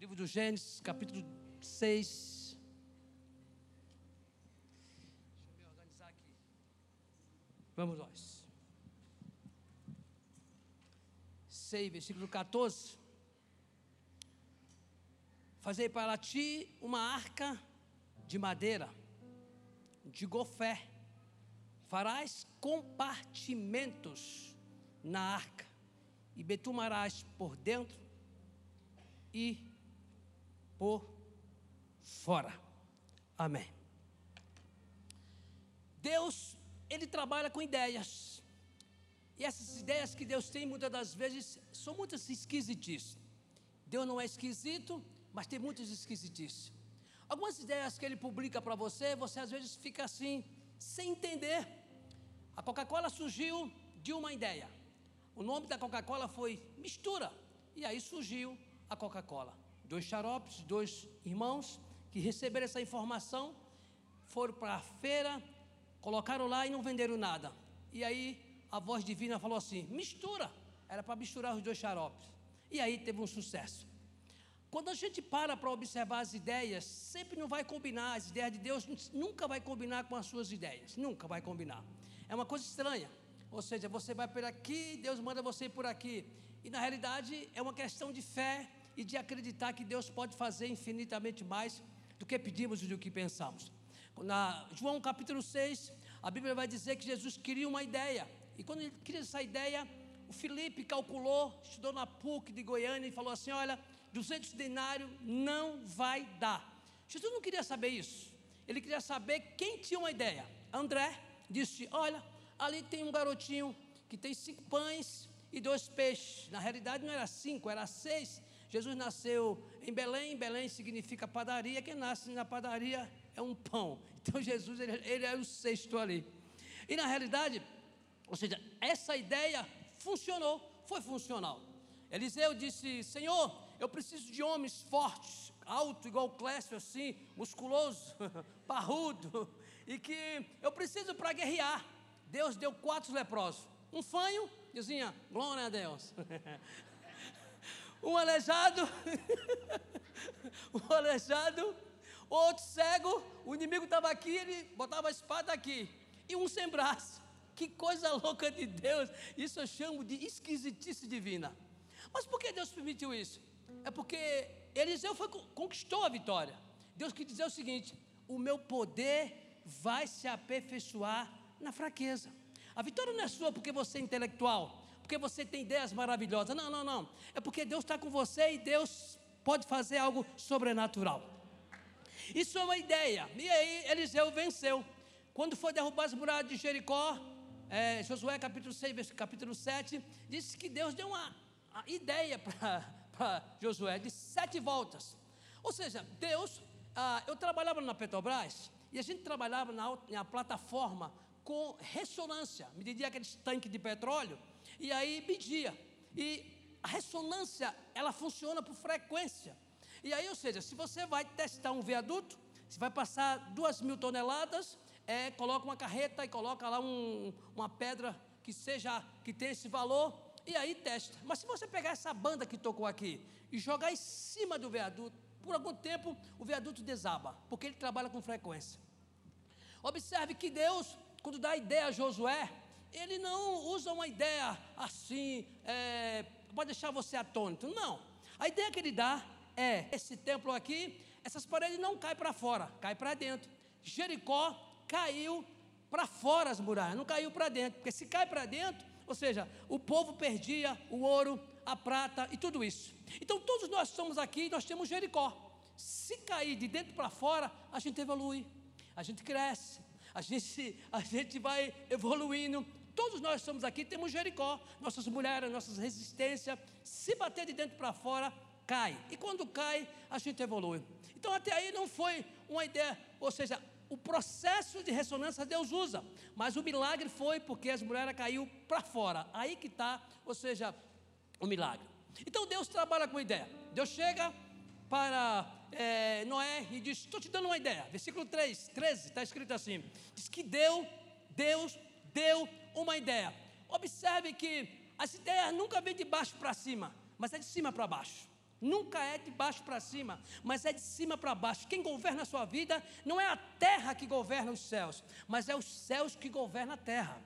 Livro do Gênesis, capítulo 6. Deixa eu me organizar aqui. Vamos nós. 6, versículo 14. Fazei para ti uma arca de madeira, de gofé. Farás compartimentos na arca, e betumarás por dentro e por fora. Amém. Deus, Ele trabalha com ideias. E essas ideias que Deus tem, muitas das vezes, são muitas esquisitices. Deus não é esquisito, mas tem muitas esquisitices. Algumas ideias que Ele publica para você, você às vezes fica assim, sem entender. A Coca-Cola surgiu de uma ideia. O nome da Coca-Cola foi Mistura. E aí surgiu a Coca-Cola dois xaropes, dois irmãos que receberam essa informação, foram para a feira, colocaram lá e não venderam nada. E aí a voz divina falou assim: mistura. Era para misturar os dois xaropes. E aí teve um sucesso. Quando a gente para para observar as ideias, sempre não vai combinar. As ideias de Deus nunca vai combinar com as suas ideias. Nunca vai combinar. É uma coisa estranha. Ou seja, você vai por aqui, Deus manda você por aqui. E na realidade é uma questão de fé e de acreditar que Deus pode fazer infinitamente mais do que pedimos e do que pensamos. Na João capítulo 6, a Bíblia vai dizer que Jesus queria uma ideia. E quando ele queria essa ideia, o Felipe calculou, estudou na PUC de Goiânia e falou assim: Olha, 200 denários não vai dar. Jesus não queria saber isso. Ele queria saber quem tinha uma ideia. André disse: Olha, ali tem um garotinho que tem cinco pães e dois peixes. Na realidade não era cinco, era seis. Jesus nasceu em Belém, Belém significa padaria, quem nasce na padaria é um pão. Então Jesus, ele, ele é o sexto ali. E na realidade, ou seja, essa ideia funcionou, foi funcional. Eliseu disse: Senhor, eu preciso de homens fortes, alto, igual o Clécio, assim, musculoso, parrudo, e que eu preciso para guerrear. Deus deu quatro leprosos. Um fanho, dizia, glória a Deus. um aleijado, um aleijado, outro cego, o inimigo estava aqui, ele botava a espada aqui, e um sem braço. Que coisa louca de Deus! Isso eu chamo de esquisitice divina. Mas por que Deus permitiu isso? É porque Eliseu foi, conquistou a vitória. Deus quis dizer o seguinte: o meu poder vai se aperfeiçoar na fraqueza. A vitória não é sua porque você é intelectual porque você tem ideias maravilhosas. Não, não, não. É porque Deus está com você e Deus pode fazer algo sobrenatural. Isso é uma ideia. E aí Eliseu venceu. Quando foi derrubar as muralhas de Jericó, é, Josué capítulo 6, capítulo 7, disse que Deus deu uma, uma ideia para Josué de sete voltas. Ou seja, Deus, ah, eu trabalhava na Petrobras e a gente trabalhava na, na plataforma com ressonância, media aqueles tanques de petróleo e aí media. E a ressonância, ela funciona por frequência. E aí, ou seja, se você vai testar um viaduto, se vai passar duas mil toneladas, é, coloca uma carreta e coloca lá um, uma pedra que seja, que tenha esse valor, e aí testa. Mas se você pegar essa banda que tocou aqui e jogar em cima do viaduto, por algum tempo o viaduto desaba, porque ele trabalha com frequência. Observe que Deus, quando dá ideia a Josué, ele não usa uma ideia assim, é, pode deixar você atônito. Não. A ideia que ele dá é: esse templo aqui, essas paredes não caem para fora, cai para dentro. Jericó caiu para fora as muralhas, não caiu para dentro, porque se cai para dentro, ou seja, o povo perdia o ouro, a prata e tudo isso. Então todos nós estamos aqui, nós temos Jericó. Se cair de dentro para fora, a gente evolui, a gente cresce, a gente, a gente vai evoluindo, Todos nós estamos aqui, temos Jericó, nossas mulheres, nossas resistências. Se bater de dentro para fora, cai. E quando cai, a gente evolui. Então até aí não foi uma ideia, ou seja, o processo de ressonância Deus usa, mas o milagre foi porque as mulheres caiu para fora. Aí que está, ou seja, o milagre. Então Deus trabalha com ideia. Deus chega para é, Noé e diz: Estou te dando uma ideia. Versículo 3, 13, está escrito assim: Diz que deu, Deus deu uma ideia. Observe que as ideias nunca vêm de baixo para cima, mas é de cima para baixo. Nunca é de baixo para cima, mas é de cima para baixo. Quem governa a sua vida não é a terra que governa os céus, mas é os céus que governam a terra.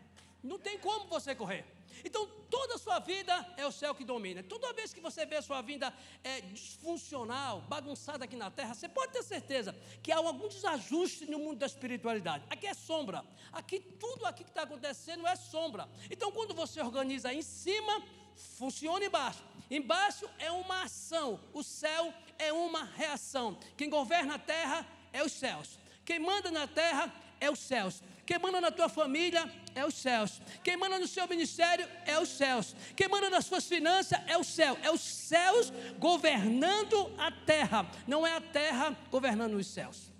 Não tem como você correr. Então, toda a sua vida é o céu que domina. Toda vez que você vê a sua vida é, disfuncional, bagunçada aqui na terra, você pode ter certeza que há algum desajuste no mundo da espiritualidade. Aqui é sombra. Aqui, tudo aqui que está acontecendo é sombra. Então, quando você organiza em cima, funciona embaixo. Embaixo é uma ação, o céu é uma reação. Quem governa a terra é os céus. Quem manda na terra é os céus. Quem manda na tua família é os céus. Quem manda no seu ministério é os céus. Quem manda nas suas finanças é o céu. É os céus governando a terra. Não é a terra governando os céus.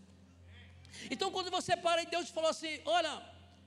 Então, quando você para e Deus falou assim: Olha,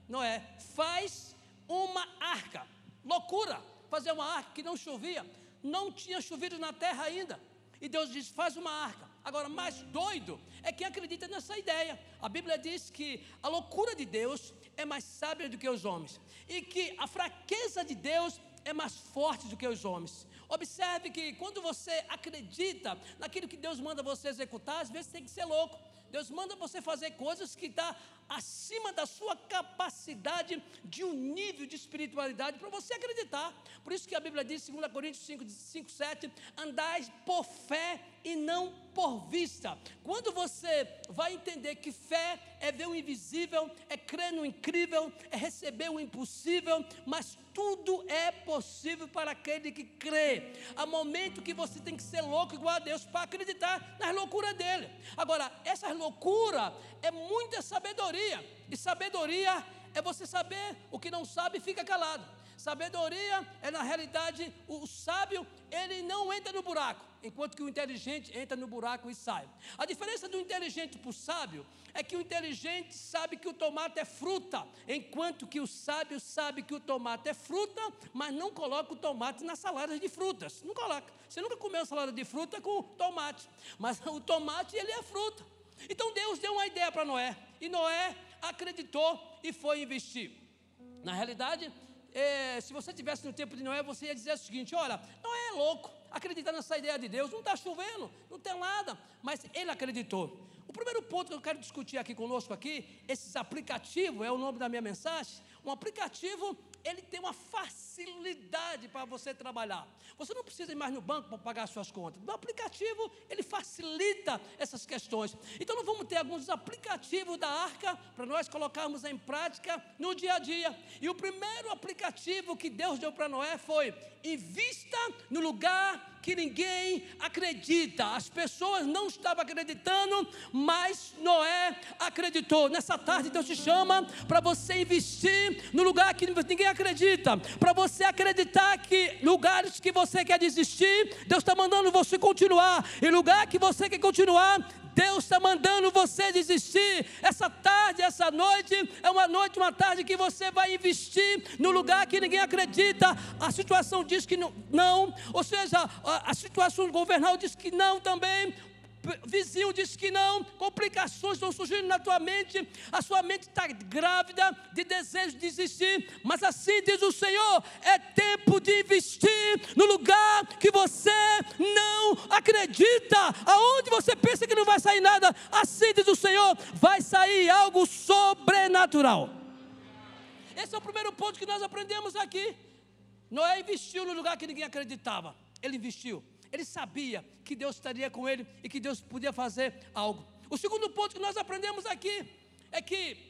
Noé, faz uma arca. Loucura fazer uma arca que não chovia. Não tinha chovido na terra ainda. E Deus diz: faz uma arca. Agora, mais doido é quem acredita nessa ideia. A Bíblia diz que a loucura de Deus é mais sábia do que os homens, e que a fraqueza de Deus é mais forte do que os homens. Observe que quando você acredita naquilo que Deus manda você executar, às vezes tem que ser louco. Deus manda você fazer coisas que está acima da sua capacidade de um nível de espiritualidade para você acreditar. Por isso que a Bíblia diz, 2 Coríntios 5, 5 7, andais por fé e não por vista. Quando você vai entender que fé é ver o invisível, é crer no incrível, é receber o impossível, mas tudo é possível para aquele que crê. Há momento que você tem que ser louco igual a Deus para acreditar nas loucuras dele. Agora, essa loucura é muita sabedoria, e sabedoria é você saber o que não sabe e fica calado. Sabedoria é, na realidade, o, o sábio, ele não entra no buraco, enquanto que o inteligente entra no buraco e sai. A diferença do inteligente para o sábio é que o inteligente sabe que o tomate é fruta, enquanto que o sábio sabe que o tomate é fruta, mas não coloca o tomate na salada de frutas. Não coloca. Você nunca comeu salada de fruta com tomate, mas o tomate ele é fruta. Então Deus deu uma ideia para Noé, e Noé acreditou e foi investir. Na realidade, é, se você tivesse no tempo de Noé, você ia dizer o seguinte: olha, Noé é louco, acredita nessa ideia de Deus, não está chovendo, não tem nada, mas ele acreditou. O primeiro ponto que eu quero discutir aqui conosco aqui, esses aplicativos, é o nome da minha mensagem, um aplicativo ele tem uma facilidade para você trabalhar. Você não precisa ir mais no banco para pagar suas contas. No aplicativo, ele facilita essas questões. Então, nós vamos ter alguns aplicativos da arca para nós colocarmos em prática no dia a dia. E o primeiro aplicativo que Deus deu para Noé foi: invista no lugar que ninguém acredita. As pessoas não estavam acreditando, mas Noé acreditou. Nessa tarde, Deus te chama para você investir no lugar que ninguém acredita, para você acreditar que lugares que você quer desistir, Deus está mandando você continuar, e lugar que você quer continuar, Deus está mandando você desistir. Essa tarde, essa noite, é uma noite, uma tarde que você vai investir no lugar que ninguém acredita. A situação diz que não, não. ou seja, a, a situação governal diz que não também vizinho diz que não, complicações estão surgindo na tua mente, a sua mente está grávida de desejo de desistir, mas assim diz o Senhor: é tempo de investir no lugar que você não acredita, aonde você pensa que não vai sair nada, assim diz o Senhor, vai sair algo sobrenatural. Esse é o primeiro ponto que nós aprendemos aqui. Noé investiu no lugar que ninguém acreditava, ele investiu. Ele sabia que Deus estaria com ele e que Deus podia fazer algo. O segundo ponto que nós aprendemos aqui é que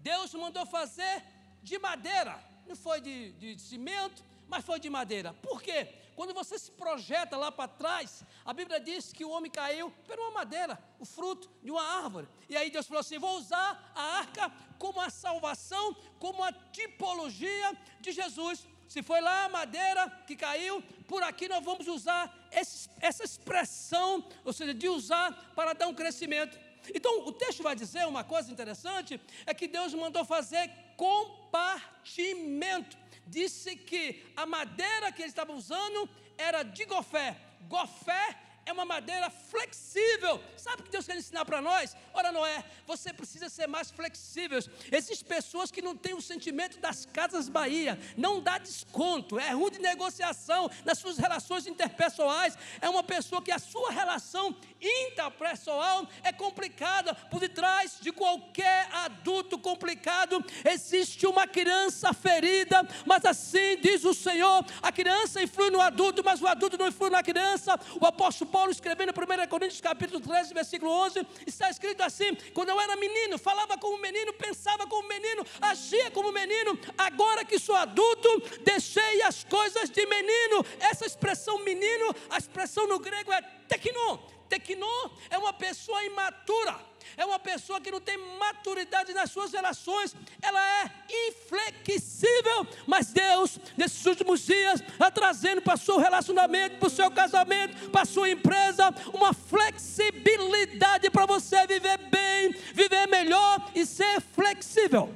Deus mandou fazer de madeira, não foi de, de, cimento, mas foi de madeira. Por quê? Quando você se projeta lá para trás, a Bíblia diz que o homem caiu por uma madeira, o fruto de uma árvore. E aí Deus falou assim: vou usar a arca como a salvação, como a tipologia de Jesus. Se foi lá a madeira que caiu, por aqui nós vamos usar esse, essa expressão, ou seja, de usar para dar um crescimento. Então, o texto vai dizer uma coisa interessante: é que Deus mandou fazer compartimento. Disse que a madeira que ele estava usando era de gofé. Gofé é uma madeira flexível. Sabe o que Deus quer ensinar para nós? Ora, não é. Você precisa ser mais flexível. Existem pessoas que não têm o sentimento das casas Bahia, não dá desconto, é ruim de negociação nas suas relações interpessoais. É uma pessoa que a sua relação interpessoal é complicada. Por detrás de qualquer adulto complicado existe uma criança ferida, mas assim diz o Senhor: a criança influi no adulto, mas o adulto não influi na criança. O apóstolo Paulo escrevendo em 1 Coríntios capítulo 13, versículo 11, está escrito assim: quando eu era menino, falava como menino, pensava como menino, agia como menino, agora que sou adulto, deixei as coisas de menino. Essa expressão menino, a expressão no grego é tecno. Tecno é uma pessoa imatura é uma pessoa que não tem maturidade nas suas relações, ela é inflexível, mas Deus, nesses últimos dias, está trazendo para o seu relacionamento, para o seu casamento, para a sua empresa, uma flexibilidade para você viver bem, viver melhor e ser flexível.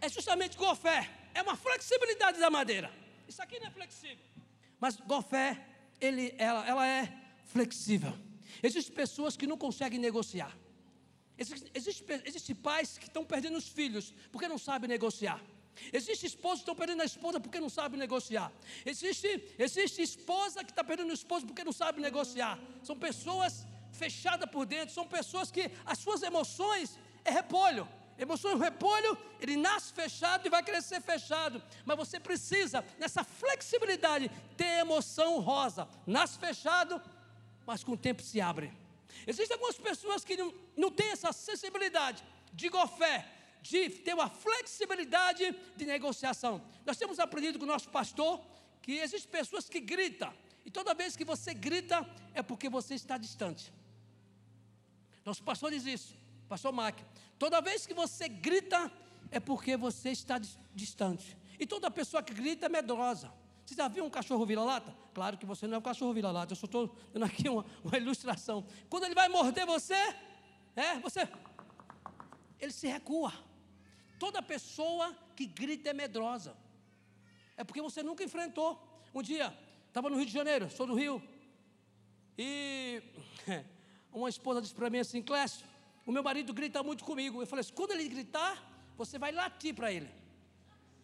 É justamente gofé, é uma flexibilidade da madeira. Isso aqui não é flexível, mas gofé, ele, ela, ela é flexível. Existem pessoas que não conseguem negociar. Existem existe, existe pais que estão perdendo os filhos porque não sabem negociar. Existe esposa que estão perdendo a esposa porque não sabe negociar. Existe, existe esposa que está perdendo o esposo porque não sabe negociar. São pessoas fechadas por dentro, são pessoas que as suas emoções é repolho. Emoções repolho, ele nasce fechado e vai crescer fechado. Mas você precisa, nessa flexibilidade, ter emoção rosa. Nasce fechado, mas com o tempo se abre. Existem algumas pessoas que não, não têm essa sensibilidade de fé, de ter uma flexibilidade de negociação. Nós temos aprendido com o nosso pastor que existem pessoas que gritam, e toda vez que você grita é porque você está distante. Nosso pastor diz isso, pastor Mac. Toda vez que você grita é porque você está distante. E toda pessoa que grita é medrosa. Você já viu um cachorro vira-lata? Claro que você não é um cachorro vira-lata, eu só estou dando aqui uma, uma, ilustração. Quando ele vai morder você, é, você. Ele se recua. Toda pessoa que grita é medrosa. É porque você nunca enfrentou. Um dia, estava no Rio de Janeiro, sou do Rio, e uma esposa disse para mim assim: Clécio, o meu marido grita muito comigo. Eu falei assim: quando ele gritar, você vai latir para ele.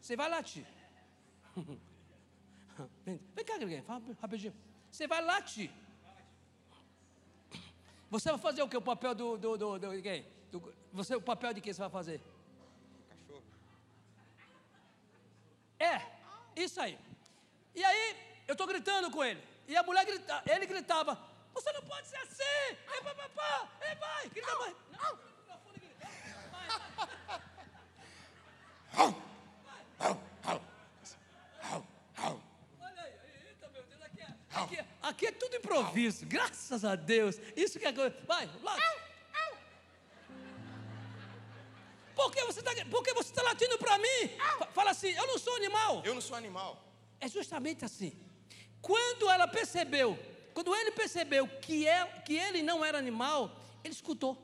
Você vai latir. Vem, cá, fala rapidinho. Você vai latir. Você vai fazer o que? O papel do, do, do, do, quem? do Você, o papel de quem você vai fazer? Cachorro. É, isso aí. E aí, eu estou gritando com ele. E a mulher grita, ele gritava: Você não pode ser assim! É papapá! É vai! Grita mais! Não! Não, Aqui, aqui é tudo improviso, graças a Deus. Isso que é coisa. Vai, lá. Por que você está tá latindo para mim? Fala assim, eu não sou animal. Eu não sou animal. É justamente assim. Quando ela percebeu, quando ele percebeu que, é, que ele não era animal, ele escutou.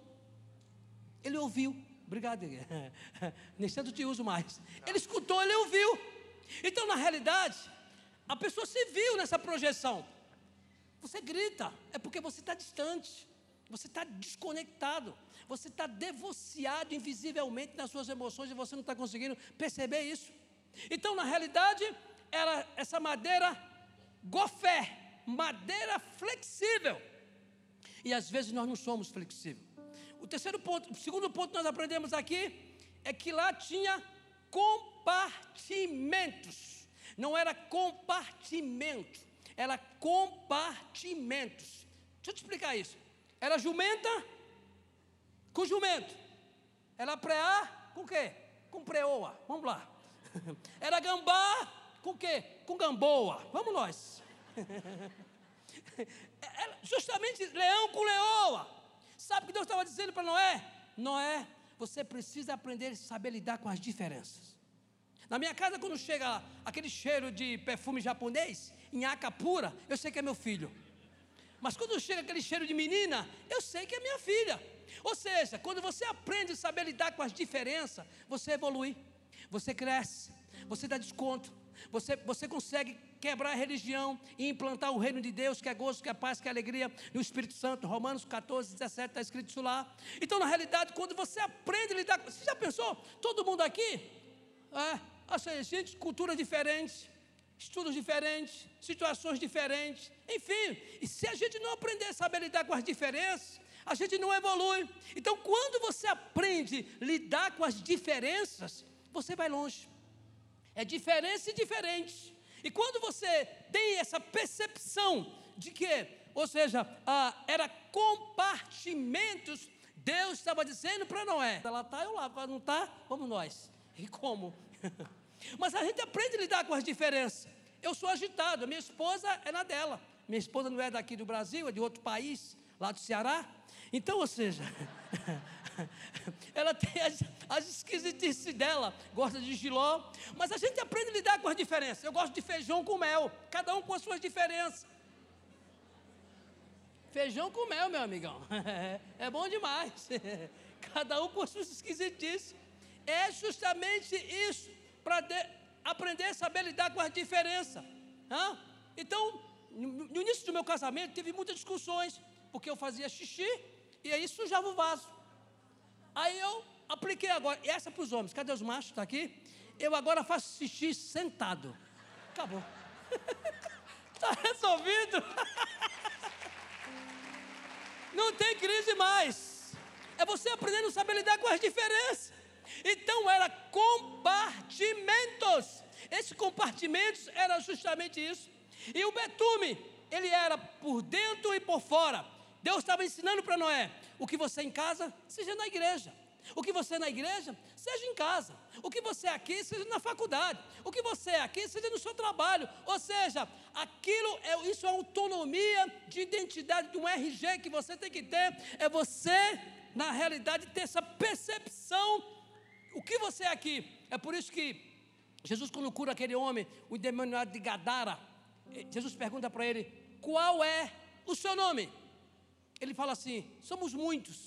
Ele ouviu. Obrigado, nesse tanto te uso mais. Ele escutou, ele ouviu. Então, na realidade, a pessoa se viu nessa projeção. Você grita, é porque você está distante, você está desconectado, você está divorciado invisivelmente nas suas emoções e você não está conseguindo perceber isso. Então, na realidade, era essa madeira gofé, madeira flexível. E às vezes nós não somos flexíveis. O terceiro ponto, o segundo ponto que nós aprendemos aqui é que lá tinha compartimentos. Não era compartimento, era compartimentos. Deixa eu te explicar isso. Era jumenta com jumento. Era preá com quê? Com preoa. Vamos lá. Era gambá com quê? Com gamboa. Vamos nós. Era justamente leão com leoa. Sabe o que Deus estava dizendo para Noé? Noé, você precisa aprender a saber lidar com as diferenças. Na minha casa, quando chega aquele cheiro de perfume japonês, em aca pura, eu sei que é meu filho. Mas quando chega aquele cheiro de menina, eu sei que é minha filha. Ou seja, quando você aprende a saber lidar com as diferenças, você evolui, você cresce, você dá desconto, Você, você consegue quebrar a religião e implantar o reino de Deus, que é gozo, que é paz, que é alegria no Espírito Santo. Romanos 14, 17 está escrito isso lá. Então, na realidade, quando você aprende a lidar com. Você já pensou? Todo mundo aqui? É, assim, gente, cultura diferente, estudos diferentes, situações diferentes, enfim. E se a gente não aprender a saber lidar com as diferenças, a gente não evolui. Então, quando você aprende a lidar com as diferenças, você vai longe. É diferença e diferente. E quando você tem essa percepção de que, ou seja, ah, era compartimentos, Deus estava dizendo para Noé: ela está, eu lá, não está, vamos nós. E como? Mas a gente aprende a lidar com as diferenças. Eu sou agitado, minha esposa é na dela. Minha esposa não é daqui do Brasil, é de outro país, lá do Ceará. Então, ou seja, ela tem as, as esquisitices dela, gosta de giló, mas a gente aprende a lidar com as diferenças. Eu gosto de feijão com mel, cada um com as suas diferenças. Feijão com mel, meu amigão, é bom demais. Cada um com as suas esquisitices. É justamente isso, para aprender a saber lidar com as diferenças. Então, no início do meu casamento, teve muitas discussões, porque eu fazia xixi e aí sujava o vaso. Aí eu apliquei agora, e essa é para os homens, cadê os machos? Está aqui? Eu agora faço xixi sentado. Acabou. Está resolvido. Não tem crise mais. É você aprendendo a saber lidar com as diferenças. Então era compartimentos. Esses compartimentos era justamente isso. E o betume, ele era por dentro e por fora. Deus estava ensinando para Noé: o que você é em casa, seja na igreja. O que você é na igreja, seja em casa. O que você é aqui, seja na faculdade. O que você é aqui, seja no seu trabalho. Ou seja, aquilo é isso é autonomia de identidade de um RG que você tem que ter. É você, na realidade, ter essa percepção. O que você é aqui. É por isso que Jesus, quando cura aquele homem, o endemoniado de Gadara, eh, Jesus pergunta para ele: qual é o seu nome? Ele fala assim: somos muitos.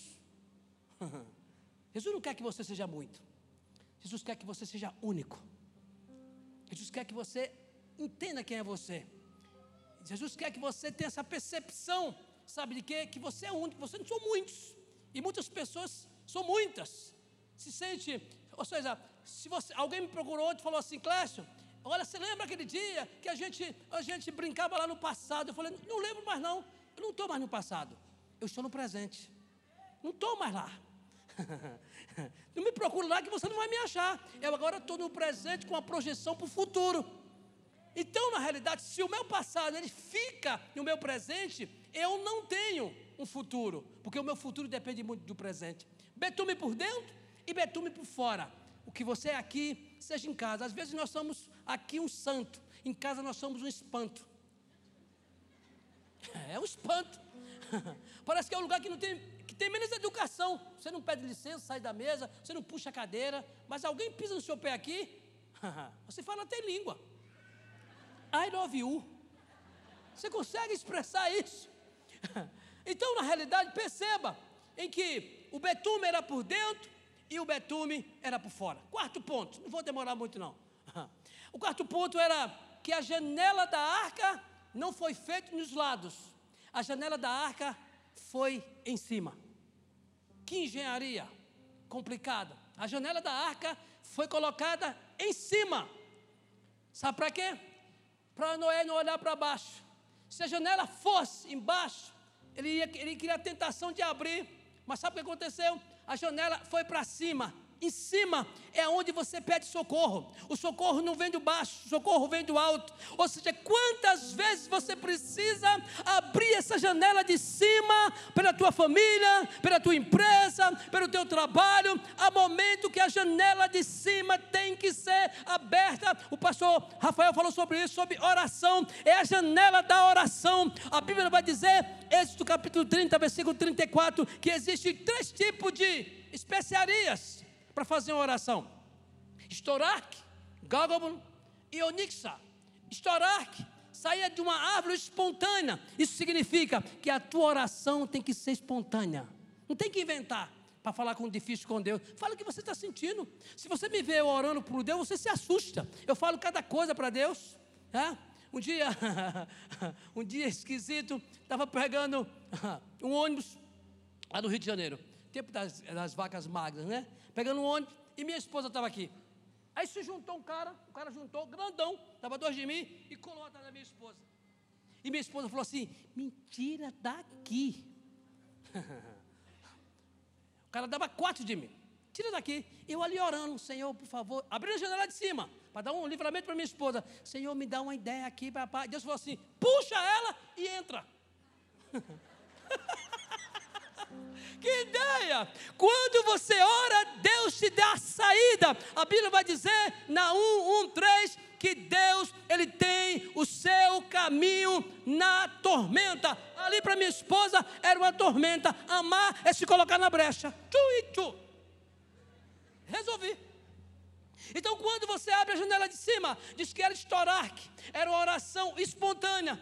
Jesus não quer que você seja muito. Jesus quer que você seja único. Jesus quer que você entenda quem é você. Jesus quer que você tenha essa percepção, sabe de quê? Que você é único, você não são muitos. E muitas pessoas são muitas. Se sente, ou seja, se você, alguém me procurou e falou assim, Clécio, olha, você lembra aquele dia que a gente, a gente brincava lá no passado? Eu falei, não lembro mais não, eu não estou mais no passado. Eu estou no presente. Não estou mais lá. não me procure lá que você não vai me achar. Eu agora estou no presente com a projeção para o futuro. Então, na realidade, se o meu passado ele fica no meu presente, eu não tenho um futuro, porque o meu futuro depende muito do presente. Betume por dentro e betume por fora. O que você é aqui, seja em casa. Às vezes nós somos aqui um santo, em casa nós somos um espanto. É um espanto. Parece que é um lugar que não tem, que tem menos educação. Você não pede licença, sai da mesa, você não puxa a cadeira, mas alguém pisa no seu pé aqui, você fala até língua. I love you. Você consegue expressar isso? Então, na realidade, perceba em que o betume era por dentro e o betume era por fora. Quarto ponto, não vou demorar muito não. O quarto ponto era que a janela da arca não foi feita nos lados, a janela da arca foi em cima. Que engenharia complicada. A janela da arca foi colocada em cima. Sabe para quê? Para Noé não olhar para baixo. Se a janela fosse embaixo, ele, ia, ele queria a tentação de abrir. Mas sabe o que aconteceu? A janela foi para cima em cima é onde você pede socorro. O socorro não vem do baixo, o socorro vem do alto. Ou seja, quantas vezes você precisa abrir essa janela de cima pela tua família, pela tua empresa, pelo teu trabalho. Há momento que a janela de cima tem que ser aberta. O pastor Rafael falou sobre isso, sobre oração. É a janela da oração. A Bíblia vai dizer, Êxodo capítulo 30, versículo 34, que existem três tipos de especiarias para fazer uma oração. Estorac, Gagobon e Onixa. Estorac saía de uma árvore espontânea. Isso significa que a tua oração tem que ser espontânea. Não tem que inventar. para falar com difícil com Deus. Fala o que você está sentindo. Se você me vê orando por Deus, você se assusta. Eu falo cada coisa para Deus. Né? Um dia, um dia esquisito, estava pegando um ônibus lá no Rio de Janeiro. Tempo das, das vacas magras, né? Pegando um ônibus e minha esposa estava aqui. Aí se juntou um cara, o cara juntou, grandão, estava dois de mim e colou atrás da minha esposa. E minha esposa falou assim: mentira daqui. o cara dava quatro de mim. Tira daqui. Eu ali orando, Senhor, por favor, abrindo a janela de cima, para dar um livramento para minha esposa. Senhor, me dá uma ideia aqui, papai. Deus falou assim: puxa ela e entra. Que ideia! Quando você ora, Deus te dá a saída. A Bíblia vai dizer na 1, 1, 3 que Deus ele tem o seu caminho na tormenta. Ali para minha esposa era uma tormenta. Amar é se colocar na brecha. Tchu e tchu. Resolvi. Então, quando você abre a janela de cima, diz que era estourar, era uma oração espontânea.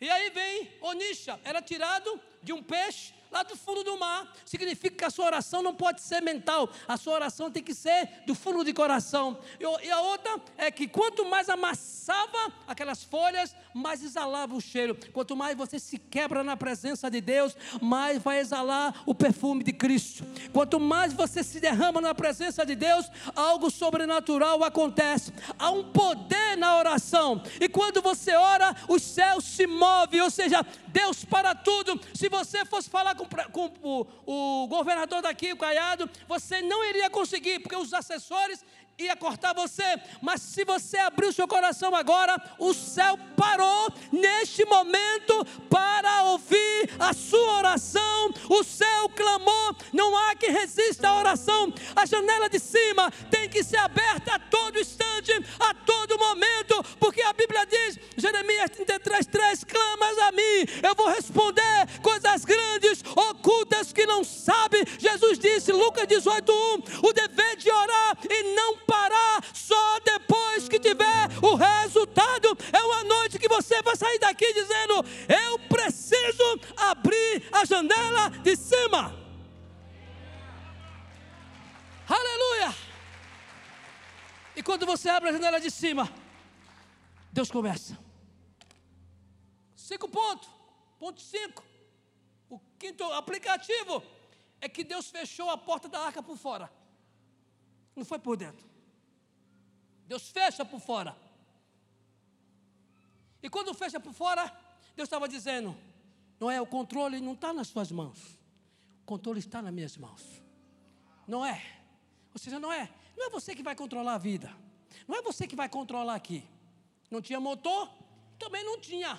E aí vem Onisha, era tirado de um peixe lá do fundo do mar. Significa que a sua oração não pode ser mental, a sua oração tem que ser do fundo de coração. E a outra é que quanto mais amassava aquelas folhas, mais exalava o cheiro. Quanto mais você se quebra na presença de Deus, mais vai exalar o perfume de Cristo. Quanto mais você se derrama na presença de Deus, algo sobrenatural acontece. Há um poder na oração. E quando você ora, os céus se movem, ou seja, Deus para tudo. Se você fosse falar com, com o, o governador daqui, o Caiado, você não iria conseguir, porque os assessores ia cortar você, mas se você abrir o seu coração agora, o céu parou neste momento para ouvir a sua oração. O céu clamou, não há que resista à oração. A janela de cima tem que ser aberta a todo instante, a todo momento, porque a Bíblia diz, Jeremias 33, 3, clamas a mim, eu vou responder coisas grandes, ocultas que não sabe. Jesus disse, Lucas 18, 1, o dever de orar e não parar só depois que tiver o resultado. É uma noite que você vai sair daqui dizendo: Eu preciso abrir a janela de cima. Aleluia! E quando você abre a janela de cima, Deus começa. Cinco pontos. Ponto cinco. O quinto aplicativo é que Deus fechou a porta da arca por fora. Não foi por dentro. Deus fecha por fora. E quando fecha por fora, Deus estava dizendo: não é o controle não está nas suas mãos, o controle está nas minhas mãos. Não é. Ou seja, não é. Não é você que vai controlar a vida. Não é você que vai controlar aqui. Não tinha motor, também não tinha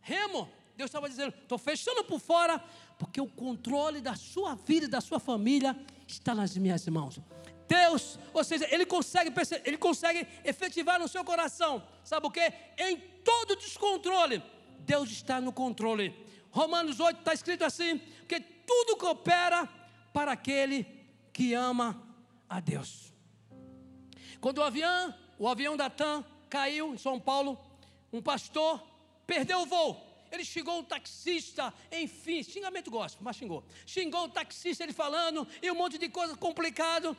remo. Deus estava dizendo: estou fechando por fora, porque o controle da sua vida e da sua família está nas minhas mãos. Deus, ou seja, Ele consegue, Ele consegue efetivar no seu coração, sabe o que? Em todo descontrole, Deus está no controle. Romanos 8 está escrito assim: que tudo coopera para aquele que ama a Deus. Quando o avião, o avião da TAM caiu em São Paulo, um pastor perdeu o voo. Ele xingou o taxista, enfim, xingamento gospel, mas xingou. Xingou o taxista, ele falando, e um monte de coisa complicado.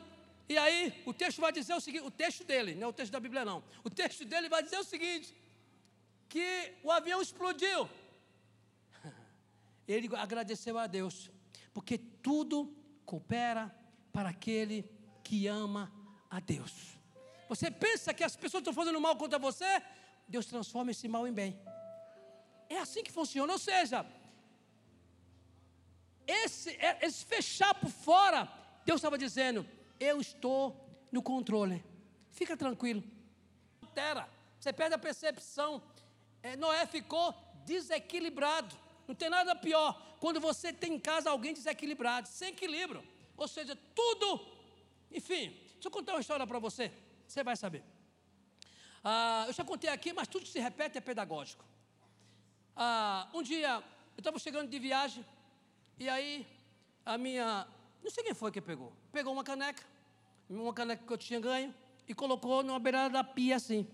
E aí, o texto vai dizer o seguinte: o texto dele, não é o texto da Bíblia, não. O texto dele vai dizer o seguinte: que o avião explodiu. Ele agradeceu a Deus, porque tudo coopera para aquele que ama a Deus. Você pensa que as pessoas estão fazendo mal contra você? Deus transforma esse mal em bem. É assim que funciona. Ou seja, esse, é, esse fechar por fora, Deus estava dizendo: eu estou no controle. Fica tranquilo. Terra, você perde a percepção. É, Noé ficou desequilibrado. Não tem nada pior quando você tem em casa alguém desequilibrado, sem equilíbrio. Ou seja, tudo. Enfim, deixa eu contar uma história para você. Você vai saber. Ah, eu já contei aqui, mas tudo se repete é pedagógico. Ah, um dia, eu estava chegando de viagem, e aí a minha. Não sei quem foi que pegou. Pegou uma caneca, uma caneca que eu tinha ganho e colocou numa beirada da pia assim.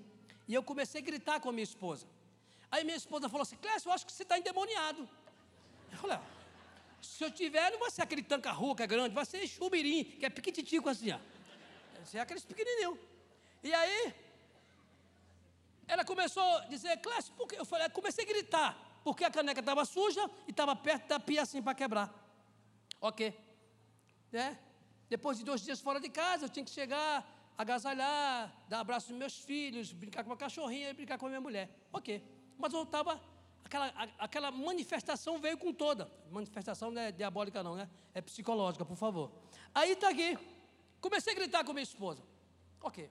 E eu comecei a gritar com a minha esposa. Aí minha esposa falou assim: Clécio, eu acho que você está endemoniado. Eu falei: ah, Se eu tiver, não vai ser aquele tanca-rua que é grande, vai ser chumirim, que é piquititico assim, ó. Vai ser aqueles pequenininhos. E aí, ela começou a dizer, Clássico, por quê? Eu falei, comecei a gritar, porque a caneca estava suja e estava perto da pia assim para quebrar. Ok. Né? Depois de dois dias fora de casa, eu tinha que chegar, agasalhar, dar abraço aos meus filhos, brincar com a cachorrinha e brincar com a minha mulher. Ok. Mas eu estava. Aquela, aquela manifestação veio com toda. Manifestação não é diabólica, não, né? É psicológica, por favor. Aí está aqui. Comecei a gritar com minha esposa. Ok.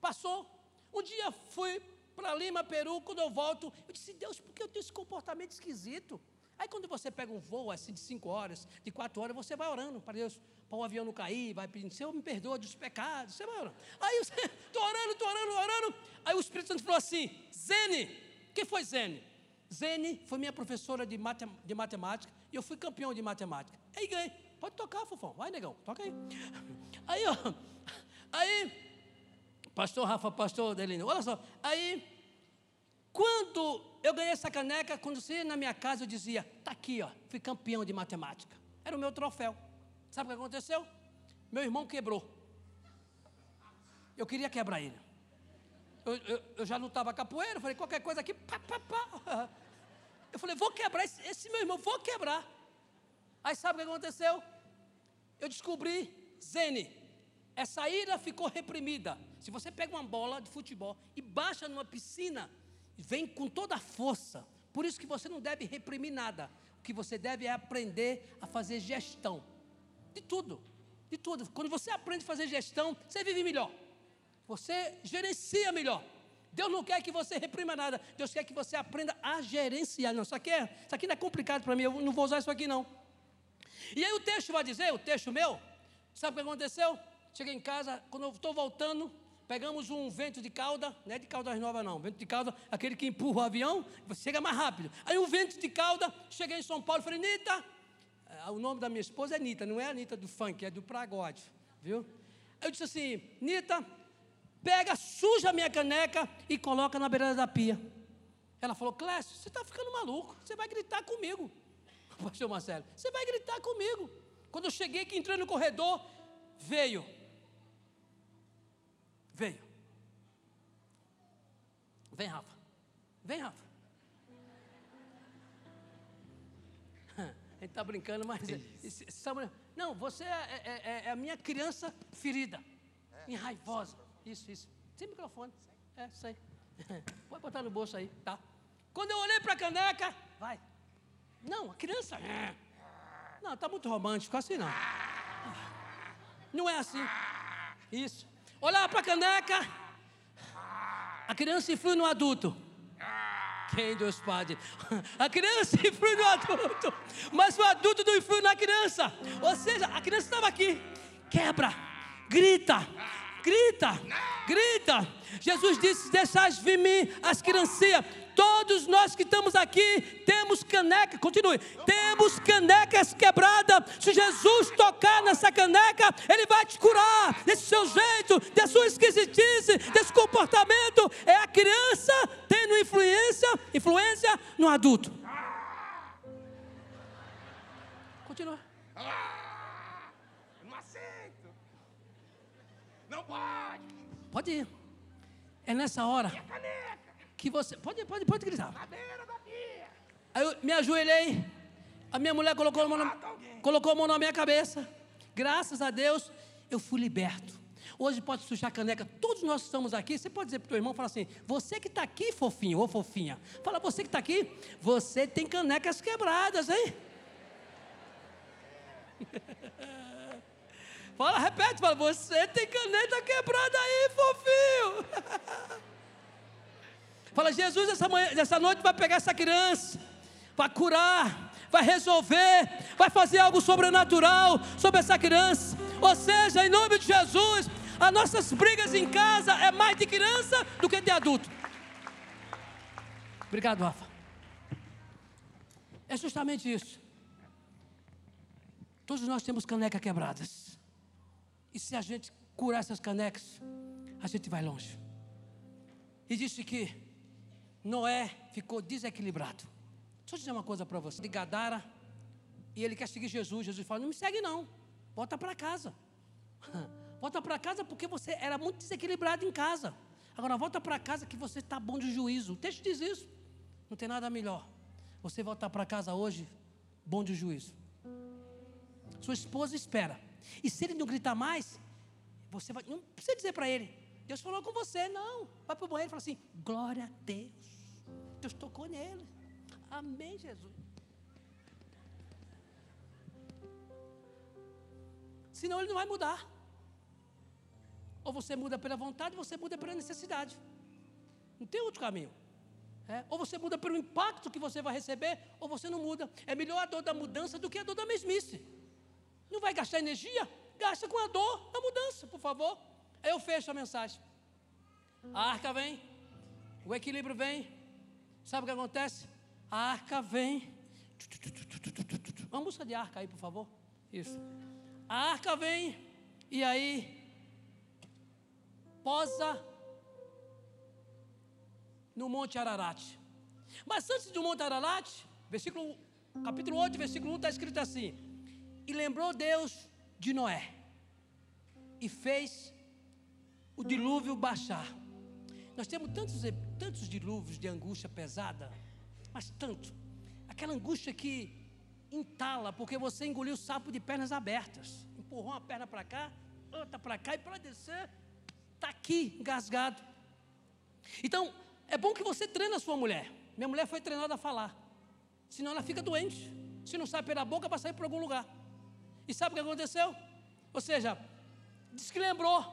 Passou. Um dia fui para Lima, Peru. Quando eu volto, eu disse: Deus, por que eu tenho esse comportamento esquisito? Aí quando você pega um voo assim de cinco horas, de quatro horas, você vai orando para Deus, para o avião não cair, vai pedindo, Senhor, me perdoa dos pecados, você vai orando. Aí você, estou orando, estou orando, orando. Aí o Espírito Santo falou assim: Zene, quem foi Zene? Zene foi minha professora de, matem de matemática e eu fui campeão de matemática. Aí ganhei. Pode tocar, fofão. Vai, negão, toca aí. Aí, ó. Aí, pastor Rafa, pastor Delino, olha só. Aí, quando eu ganhei essa caneca, quando você na minha casa, eu dizia: tá aqui, ó, fui campeão de matemática. Era o meu troféu. Sabe o que aconteceu? Meu irmão quebrou. Eu queria quebrar ele. Eu, eu, eu já lutava capoeira, falei, qualquer coisa aqui, pá, pá, pá. Eu falei, vou quebrar esse, esse meu irmão, vou quebrar. Aí sabe o que aconteceu? Eu descobri, Zene, essa ira ficou reprimida. Se você pega uma bola de futebol e baixa numa piscina, vem com toda a força. Por isso que você não deve reprimir nada. O que você deve é aprender a fazer gestão. De tudo. De tudo. Quando você aprende a fazer gestão, você vive melhor. Você gerencia melhor. Deus não quer que você reprima nada. Deus quer que você aprenda a gerenciar. Não, isso aqui, é, isso aqui não é complicado para mim. Eu não vou usar isso aqui não. E aí o texto vai dizer, o texto meu, sabe o que aconteceu? Cheguei em casa, quando eu estou voltando, pegamos um vento de cauda, não é de caudas nova não, vento de cauda, aquele que empurra o avião, chega mais rápido. Aí um vento de cauda, cheguei em São Paulo, falei, Nita, eh, o nome da minha esposa é Nita, não é a Nita do funk, é do pragode, viu? Eu disse assim, Nita, pega, suja a minha caneca e coloca na beirada da pia. Ela falou, Clécio, você está ficando maluco, você vai gritar comigo. Pastor Marcelo, você vai gritar comigo. Quando eu cheguei, que entrei no corredor, veio Veio. Vem, Rafa. Vem, Rafa. Ele está brincando, mas. Não, você é, é, é, é, a minha criança ferida. É. Enraivosa. Isso, isso. Sem microfone. É, sei. Pode botar no bolso aí, tá? Quando eu olhei para a caneca, vai. Não, a criança. Não, está muito romântico, assim não. Não é assim. Isso. Olhar para a caneca. A criança influi no adulto. Quem Deus pode? A criança influi no adulto, mas o adulto não influi na criança. Ou seja, a criança estava aqui, quebra, grita, grita, grita. Jesus disse: Deixais vir mim as criancinhas. Todos nós que estamos aqui temos caneca, continue, temos canecas quebradas. Se Jesus tocar nessa caneca, Ele vai te curar desse seu jeito, da sua esquisitice, desse comportamento. É a criança tendo influência, influência no adulto. Continua. Ah, não aceito. Não pode. Pode ir. É nessa hora que você. Pode, pode, pode gritar. Aí eu me ajoelhei. A minha mulher colocou a, mão na, colocou a mão na minha cabeça. Graças a Deus, eu fui liberto. Hoje pode sujar a caneca. Todos nós estamos aqui. Você pode dizer para o teu irmão, fala assim: Você que está aqui, fofinho ou fofinha. Fala, você que está aqui, você tem canecas quebradas, hein? fala, repete, fala, você tem caneta quebrada aí, fofinho. Fala, Jesus, essa, manhã, essa noite vai pegar essa criança, vai curar, vai resolver, vai fazer algo sobrenatural sobre essa criança. Ou seja, em nome de Jesus, as nossas brigas em casa é mais de criança do que de adulto. Obrigado, Rafa. É justamente isso. Todos nós temos canecas quebradas. E se a gente curar essas canecas, a gente vai longe. E disse que Noé ficou desequilibrado. Deixa eu dizer uma coisa para você. De Gadara, e ele quer seguir Jesus. Jesus fala: Não me segue, não. Volta para casa. Volta para casa porque você era muito desequilibrado em casa. Agora volta para casa que você está bom de juízo. O texto diz isso. Não tem nada melhor. Você voltar para casa hoje, bom de juízo. Sua esposa espera. E se ele não gritar mais, você vai. Não precisa dizer para ele. Deus falou com você, não. Vai para o banheiro e fala assim: glória a Deus. Deus tocou nele. Amém, Jesus. Senão ele não vai mudar. Ou você muda pela vontade, ou você muda pela necessidade. Não tem outro caminho. É, ou você muda pelo impacto que você vai receber, ou você não muda. É melhor a dor da mudança do que a dor da mesmice. Não vai gastar energia? Gasta com a dor da mudança, por favor. Eu fecho a mensagem. A arca vem, o equilíbrio vem. Sabe o que acontece? A arca vem. Uma música de arca aí, por favor. Isso. A arca vem e aí posa no Monte Ararat. Mas antes do Monte Ararat, versículo, capítulo 8, versículo 1 está escrito assim: E lembrou Deus de Noé, e fez o dilúvio baixar. Nós temos tantos, tantos dilúvios de angústia pesada, mas tanto. Aquela angústia que entala, porque você engoliu o sapo de pernas abertas. Empurrou uma perna para cá, outra para cá, e para descer, está aqui, engasgado. Então, é bom que você treine a sua mulher. Minha mulher foi treinada a falar. Senão ela fica doente. Se não sai pela boca para sair para algum lugar. E sabe o que aconteceu? Ou seja, diz que lembrou.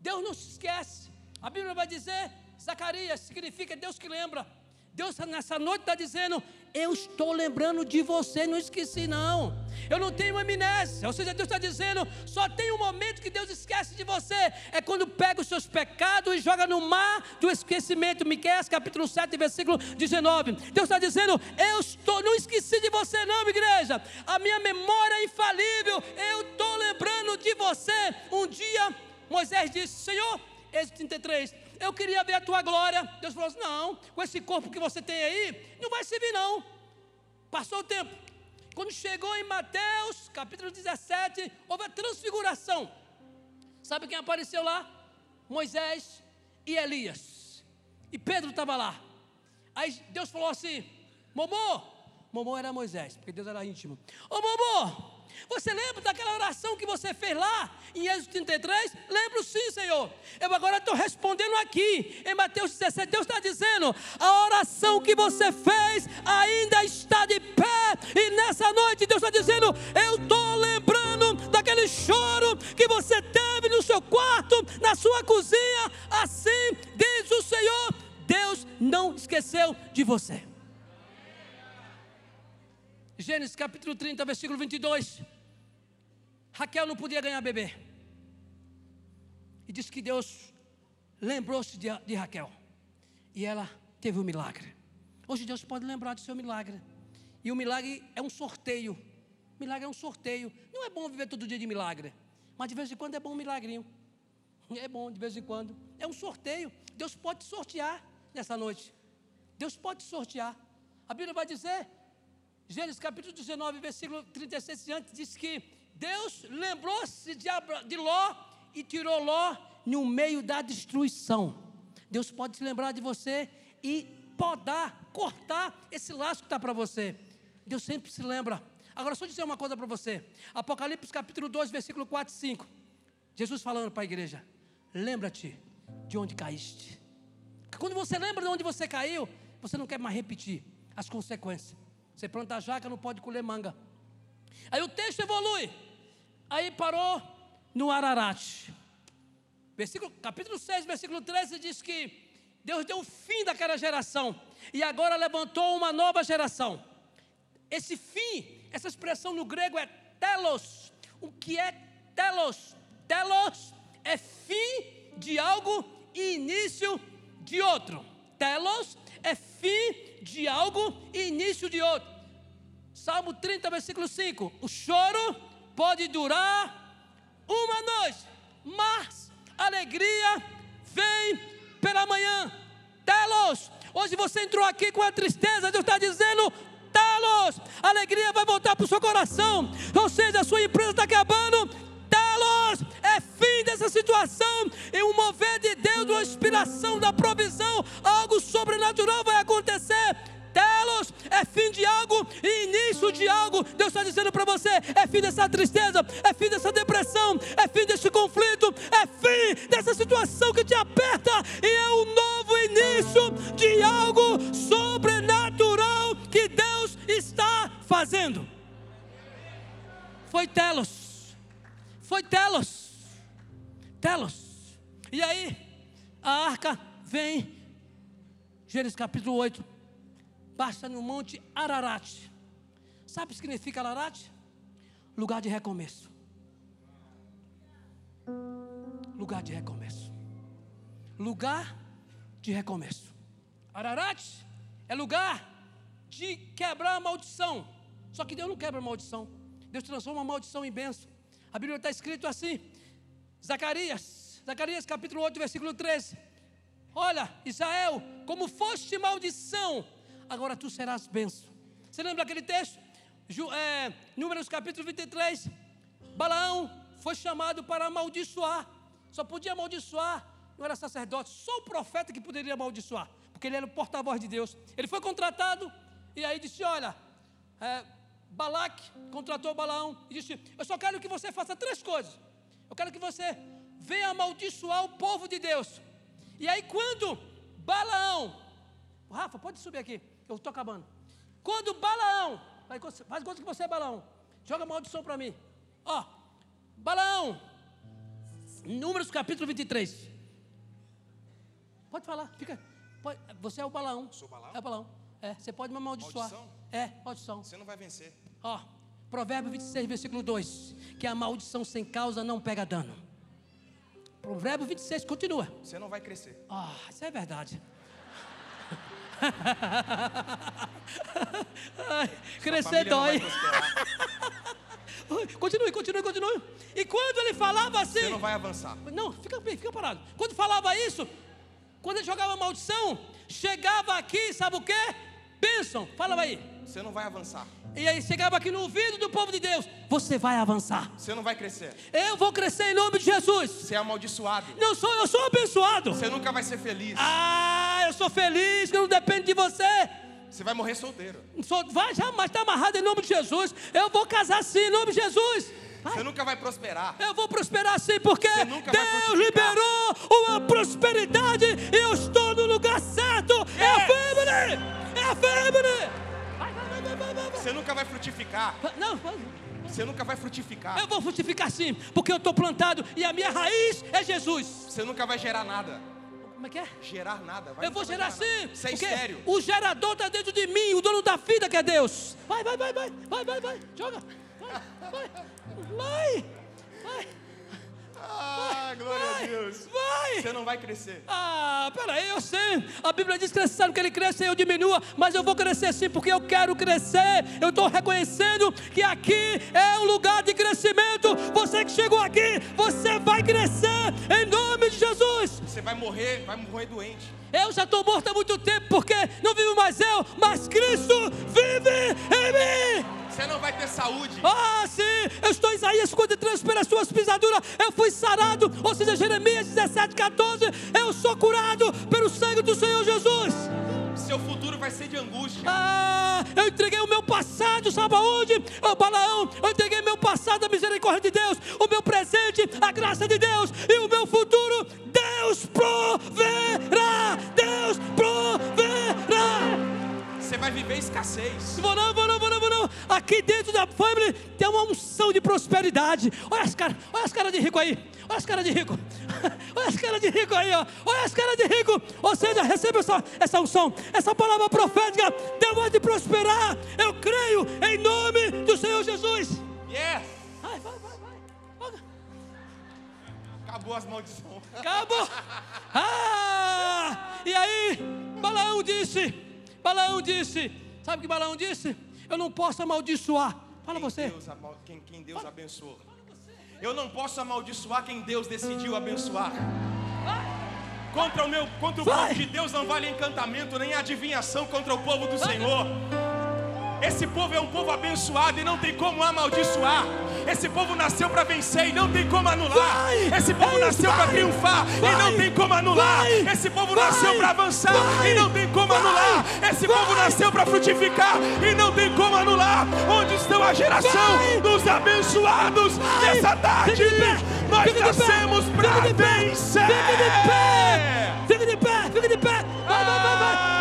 Deus não se esquece. A Bíblia vai dizer, Zacarias significa Deus que lembra. Deus nessa noite está dizendo: Eu estou lembrando de você, não esqueci não. Eu não tenho amnésia. Ou seja, Deus está dizendo: só tem um momento que Deus esquece de você. É quando pega os seus pecados e joga no mar do esquecimento. Miqueias capítulo 7, versículo 19. Deus está dizendo: Eu estou, não esqueci de você, não, igreja. A minha memória é infalível. Eu estou lembrando de você. Um dia Moisés disse: Senhor, Êxodo 33 eu queria ver a tua glória. Deus falou assim: não, com esse corpo que você tem aí, não vai servir não. Passou o tempo. Quando chegou em Mateus, capítulo 17, houve a transfiguração. Sabe quem apareceu lá? Moisés e Elias. E Pedro estava lá. Aí Deus falou assim: Momô, Momô era Moisés, porque Deus era íntimo. Ô Momô, você lembra daquela oração que você fez lá em Êxodo 33? Lembro sim, Senhor. Eu agora estou respondendo aqui. Em Mateus 17, Deus está dizendo: a oração que você fez ainda está de pé. E nessa noite, Deus está dizendo: eu estou lembrando daquele choro que você teve no seu quarto, na sua cozinha. Assim diz o Senhor: Deus não esqueceu de você. Gênesis capítulo 30, versículo 22. Raquel não podia ganhar bebê. E diz que Deus lembrou-se de, de, Raquel. E ela teve um milagre. Hoje Deus pode lembrar do seu milagre. E o milagre é um sorteio. Milagre é um sorteio. Não é bom viver todo dia de milagre. Mas de vez em quando é bom um milagrinho. É bom de vez em quando. É um sorteio. Deus pode sortear nessa noite. Deus pode sortear. A Bíblia vai dizer Gênesis capítulo 19, versículo 36 diante, diz que Deus lembrou-se de, de Ló e tirou Ló no meio da destruição. Deus pode se lembrar de você e podar, cortar esse laço que está para você. Deus sempre se lembra. Agora, só dizer uma coisa para você. Apocalipse capítulo 2, versículo 4 e 5. Jesus falando para a igreja: Lembra-te de onde caíste. Quando você lembra de onde você caiu, você não quer mais repetir as consequências. Você planta jaca, não pode colher manga. Aí o texto evolui. Aí parou no Ararat. Versículo, capítulo 6, versículo 13 diz que Deus deu o fim daquela geração e agora levantou uma nova geração. Esse fim, essa expressão no grego é telos. O que é telos? Telos é fim de algo e início de outro. Telos é fim de algo e início de outro. Salmo 30, versículo 5: O choro pode durar uma noite, mas alegria vem pela manhã. Telos, hoje você entrou aqui com a tristeza, Deus está dizendo: Telos, a alegria vai voltar para o seu coração. Ou seja, a sua empresa está quebrando, Telos, é fim dessa situação. E um mover de Deus, uma inspiração da provisão, algo sobrenatural vai acontecer. Telos é fim de algo e início de algo. Deus está dizendo para você: é fim dessa tristeza, é fim dessa depressão, é fim desse conflito, é fim dessa situação que te aperta e é um novo início de algo sobrenatural que Deus está fazendo. Foi Telos, foi Telos, Telos. E aí, a arca vem, Gênesis capítulo 8 basta no monte Ararat. Sabe o que significa Ararat? Lugar de recomeço. Lugar de recomeço. Lugar de recomeço. Ararat é lugar de quebrar a maldição. Só que Deus não quebra a maldição. Deus transforma a maldição em bênção. A Bíblia está escrito assim. Zacarias, Zacarias capítulo 8, versículo 13. Olha, Israel, como foste maldição agora tu serás benção. Você lembra aquele texto? É, Números capítulo 23. Balaão foi chamado para amaldiçoar. Só podia amaldiçoar, não era sacerdote, só o profeta que poderia amaldiçoar, porque ele era o porta-voz de Deus. Ele foi contratado e aí disse: Olha, é, Balaque contratou Balaão e disse: Eu só quero que você faça três coisas. Eu quero que você venha amaldiçoar o povo de Deus. E aí, quando Balaão, Rafa, pode subir aqui. Eu estou acabando. Quando Balaão, faz conta que você é Balaão, joga maldição para mim. Ó, Balaão, Números capítulo 23. Pode falar, fica. Pode, você é o Balaão. Sou Balaão? É o Balaão. É, você pode me amaldiçoar. Maldição? É, maldição. Você não vai vencer. Ó, Provérbio 26, versículo 2: Que a maldição sem causa não pega dano. Provérbio 26, continua. Você não vai crescer. Ah, isso é verdade. Crescer dói. continue, continue, continue. E quando ele falava assim. Você não vai avançar. Não, fica fica parado. Quando falava isso, quando ele jogava maldição, chegava aqui, sabe o que? Bênção, fala aí. Você não vai avançar. E aí chegava aqui no ouvido do povo de Deus: Você vai avançar. Você não vai crescer. Eu vou crescer em nome de Jesus. Você é amaldiçoado. Não sou, eu sou abençoado. Você nunca vai ser feliz. Ah, eu sou feliz, que não depende de você. Você vai morrer solteiro. Vai jamais, está amarrado em nome de Jesus. Eu vou casar sim, em nome de Jesus. Vai. Você nunca vai prosperar. Eu vou prosperar sim, porque Deus liberou uma prosperidade e eu estou no lugar certo. É a febre! É a febre! Você nunca vai frutificar. Não, você nunca vai frutificar. Eu vou frutificar sim, porque eu estou plantado e a minha raiz é Jesus. Você nunca vai gerar nada. Como é que é? Gerar nada. Vai, eu vou gerar, gerar sim. Isso é estéreo. O gerador está dentro de mim, o dono da vida que é Deus. Vai, vai, vai, vai, vai, vai, vai. Joga. Vai, vai, vai. vai. Ah, glória vai, a Deus. Vai. Você não vai crescer. Ah, peraí, eu sei. A Bíblia diz que necessário que ele cresça e eu diminua, mas eu vou crescer sim, porque eu quero crescer. Eu estou reconhecendo que aqui é um lugar de crescimento. Você que chegou aqui, você vai crescer em nome de Jesus. Você vai morrer, vai morrer doente. Eu já estou morto há muito tempo, porque não vivo mais eu, mas Cristo vive em mim. Você não vai ter saúde. Ah, sim. Isaías 53 pelas suas pisaduras. Eu fui sarado. Ou seja, Jeremias 17, 14. Eu sou curado pelo sangue do Senhor Jesus. Seu futuro vai ser de angústia. Ah, eu entreguei o meu passado, sabe aonde? Ô Balaão, eu entreguei meu passado, a misericórdia de Deus, o meu presente, a graça de Deus, e o meu futuro, Deus proverá. Deus proverá você vai viver escassez. Vou não, vou não, vou não, vou não. Aqui dentro da família tem uma unção de prosperidade. Olha as caras, olha as caras de rico aí. Olha as caras de rico. Olha as caras de rico aí, ó. Olha as caras de rico. Ou seja, receba essa, essa unção, essa palavra profética. Deus de prosperar. Eu creio em nome do Senhor Jesus. Yes. Vai, vai, vai, vai. Acabou as maldições. Acabou. Ah! E aí, Balaão disse: Balaão disse: Sabe o que Balaão disse? Eu não posso amaldiçoar. Fala quem você. Deus, quem, quem Deus abençoa. Eu não posso amaldiçoar quem Deus decidiu abençoar. Contra o meu, contra o Vai. povo de Deus não vale encantamento nem adivinhação contra o povo do. Senhor. Esse povo é um povo abençoado e não tem como amaldiçoar. Esse povo nasceu para vencer e não tem como anular. Vai! Esse povo É nasceu para vai! triunfar e Vai! não tem como anular. Vai! Esse povo nasceu para avançar e não tem como anular. Esse povo nasceu para frutificar e não tem como anular. Onde estão a geração dos abençoados nessa tarde? De! Nós Fica nascemos para vencer. Fica de pé! Fica de pé! Fica de pé! Vai, vai, vai, vai!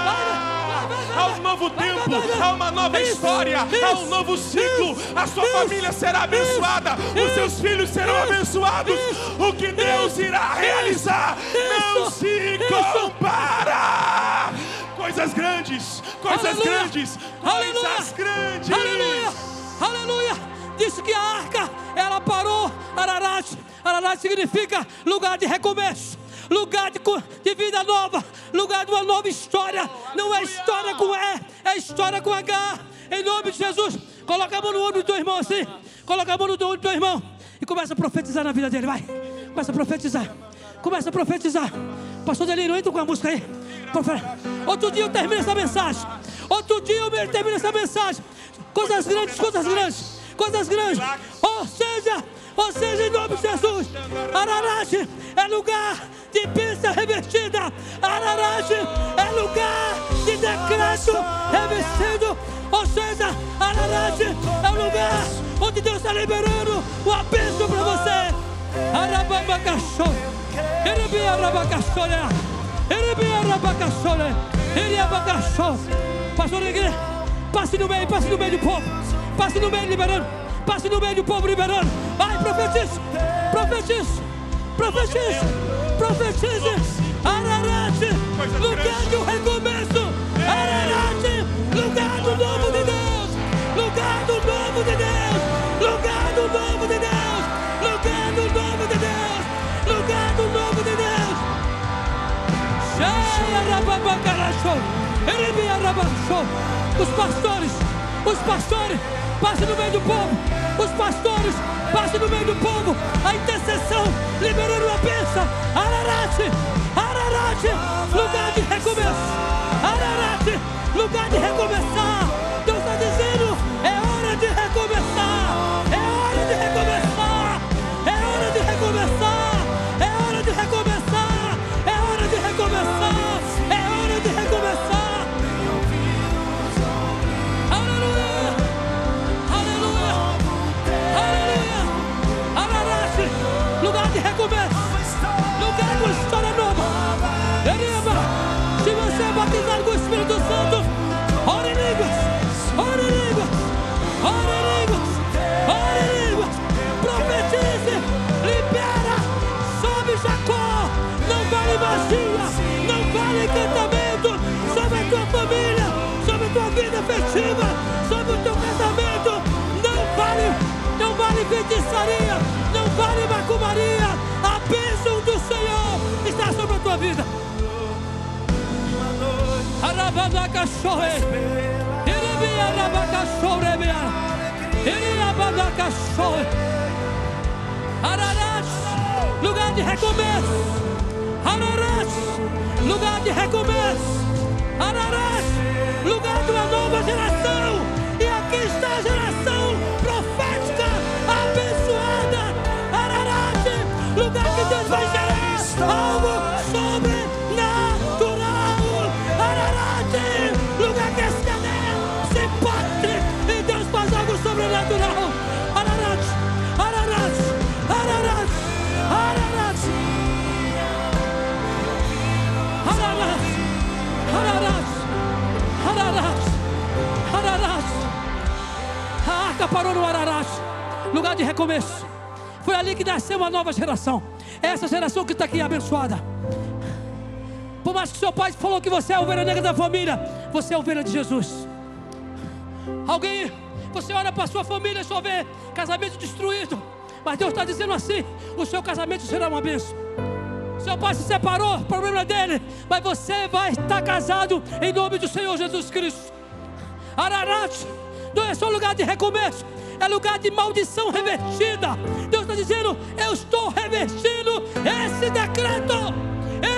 Há um novo tempo, há uma nova história, há um novo ciclo. A sua família será abençoada, os seus filhos serão abençoados. O que Deus irá realizar não se compara. Coisas grandes, coisas Aleluia, grandes, aleluia, coisas grandes. Aleluia! Aleluia! Disse que a arca, ela parou, Ararat. Ararat significa lugar de recomeço, lugar de, de vida nova, lugar de uma nova história. Não é história com E, é história com H. Em nome de Jesus, coloca a mão no ombro do teu irmão assim, coloca a mão no ombro do teu irmão e começa a profetizar na vida dele, vai. Começa a profetizar, começa a profetizar. Pastor Delino, entra com a música aí. Outro dia eu termino essa mensagem. Outro dia eu termino essa mensagem. Coisas grandes, coisas grandes, coisas grandes. Ou seja, ou seja, em nome de Jesus, Ararat é lugar de bênção revestida. Ararat é lugar de decreto revestido. Ou seja, Ararat é o lugar onde Deus está liberando uma bênção para você. Arababacachô, Erebi arabacachô, Erebi arabacachô, Ele abacachô. Pastor da igreja, passe no meio, passe no meio do povo, passe no meio liberando, passe no meio do povo liberando. Vai, profetize, profetize, profetize, profetize. Ararat, lugar de um recomeço. Ararat, lugar do novo de Deus, lugar do novo de Deus, lugar do novo de Deus, lugar do novo de Deus, lugar do novo de Deus. Cheia rababacaracho, eremia rabacho. Os pastores, os pastores, passe no meio do povo. Os pastores, passe no meio do povo. A intercessão, liberando a bênção. Ararat, Ararat, lugar de recomeço. Ararat, lugar de recomeçar. Vida afetiva. Sobre o teu casamento. Não vale. Não vale feitiçaria. Não vale macumaria. A bênção do Senhor está sobre a tua vida. Arabadacachorre. Iribia arabacachorre, bia. Iriabadacachorre. Ararat, lugar de recomeço. Ararat, lugar de recomeço. Ararat, lugar nova geração. E aqui está a geração profética, abençoada. Ararat, lugar que Deus vai gerar algo A arca parou no Ararat, lugar de recomeço. Foi ali que nasceu uma nova geração. Essa geração que está aqui abençoada. Por mais que seu pai falou que você é a ovelha negra da família, você é a ovelha de Jesus. Alguém, você olha para sua família e só vê casamento destruído. Mas Deus está dizendo assim: o seu casamento será uma bênção. Seu pai se separou, problema dele, mas você vai estar casado em nome do Senhor Jesus Cristo. Ararat não é só lugar de recomeço, é lugar de maldição revestida. Deus está dizendo: Eu estou revestindo esse decreto.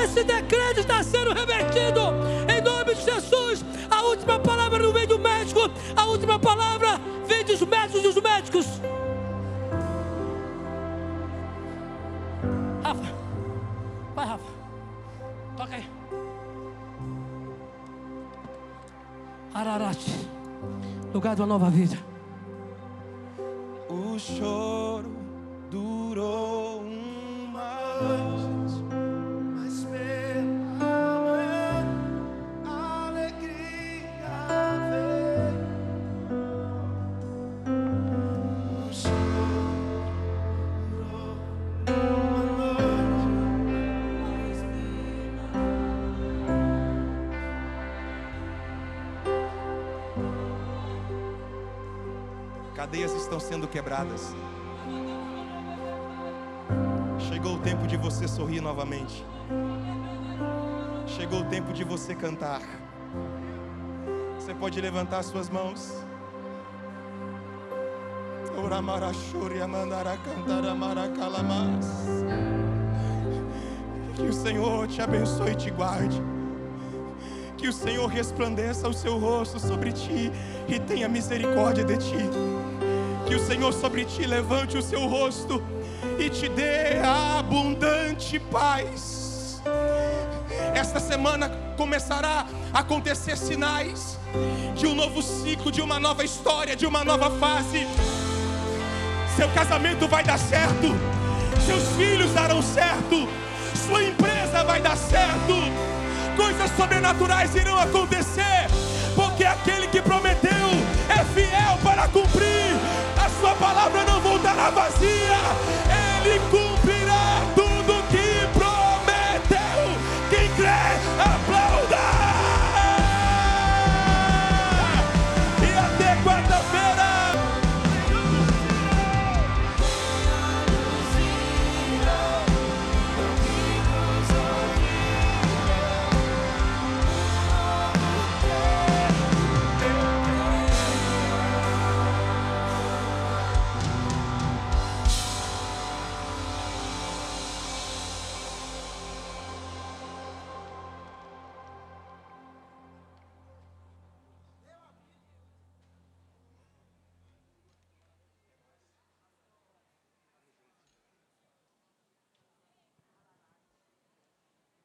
Esse decreto está sendo revertido em nome nome de Jesus. A última palavra não vem do médico, a última palavra vem dos médicos dos médicos. Rafa, vai, Rafa, toca aí. Ararate, lugar de uma nova vida. O choro durou estão sendo quebradas. Chegou o tempo de você sorrir novamente. Chegou o tempo de você cantar. Você pode levantar suas mãos. Que o Senhor te abençoe e te guarde. Que o Senhor resplandeça o seu rosto sobre ti e tenha misericórdia de ti. Que o Senhor sobre ti levante o seu rosto e te dê a abundante paz. Esta semana começará a acontecer sinais de um novo ciclo, de uma nova história, de uma nova fase. Seu casamento vai dar certo, seus filhos darão certo, sua empresa vai dar certo, coisas sobrenaturais irão acontecer, porque aquele que prometeu é fiel para cumprir, sua palavra não voltará vazia. Ele